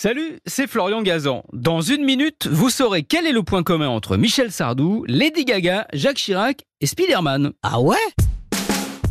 Salut, c'est Florian Gazan. Dans une minute, vous saurez quel est le point commun entre Michel Sardou, Lady Gaga, Jacques Chirac et Spider-Man. Ah ouais?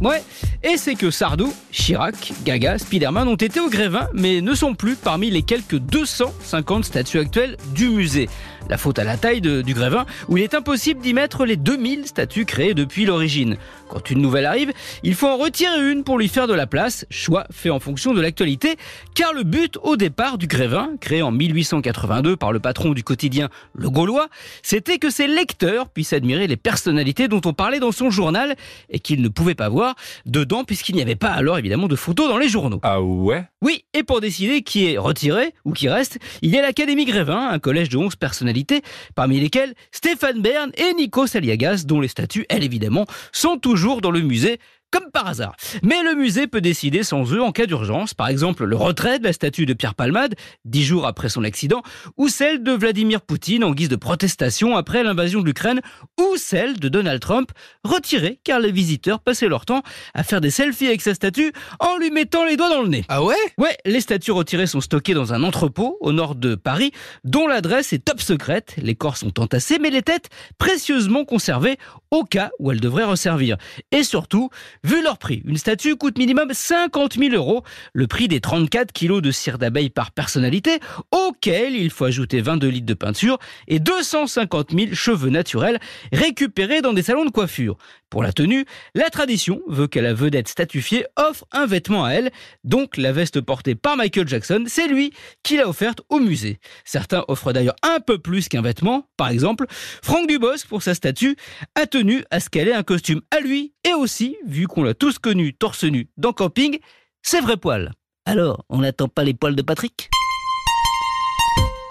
Ouais, et c'est que Sardou, Chirac, Gaga, Spider-Man ont été au Grévin, mais ne sont plus parmi les quelques 250 statues actuelles du musée. La faute à la taille du Grévin, où il est impossible d'y mettre les 2000 statues créées depuis l'origine. Quand une nouvelle arrive, il faut en retirer une pour lui faire de la place, choix fait en fonction de l'actualité, car le but au départ du Grévin, créé en 1882 par le patron du quotidien Le Gaulois, c'était que ses lecteurs puissent admirer les personnalités dont on parlait dans son journal et qu'ils ne pouvaient pas voir dedans puisqu'il n'y avait pas alors évidemment de photos dans les journaux. Ah ouais? Oui, et pour décider qui est retiré ou qui reste, il y a l'Académie Grévin, un collège de 11 personnalités, parmi lesquelles Stéphane Bern et Nico Saliagas, dont les statues, elles évidemment, sont toujours dans le musée. Comme par hasard. Mais le musée peut décider sans eux en cas d'urgence. Par exemple, le retrait de la statue de Pierre Palmade, dix jours après son accident, ou celle de Vladimir Poutine en guise de protestation après l'invasion de l'Ukraine, ou celle de Donald Trump, retirée car les visiteurs passaient leur temps à faire des selfies avec sa statue en lui mettant les doigts dans le nez. Ah ouais? Ouais, les statues retirées sont stockées dans un entrepôt au nord de Paris, dont l'adresse est top secrète. Les corps sont entassés, mais les têtes précieusement conservées au cas où elles devraient resservir. Et surtout, vu leur prix, une statue coûte minimum 50 000 euros, le prix des 34 kilos de cire d'abeille par personnalité, auquel il faut ajouter 22 litres de peinture et 250 000 cheveux naturels récupérés dans des salons de coiffure. Pour la tenue, la tradition veut que la vedette statufiée offre un vêtement à elle, donc la veste portée par Michael Jackson, c'est lui qui l'a offerte au musée. Certains offrent d'ailleurs un peu plus qu'un vêtement, par exemple, Franck Dubosc pour sa statue a tenu à ce qu'elle ait un costume à lui et aussi, vu qu'on l'a tous connu torse nu dans camping, c'est vrai poil. Alors, on n'attend pas les poils de Patrick?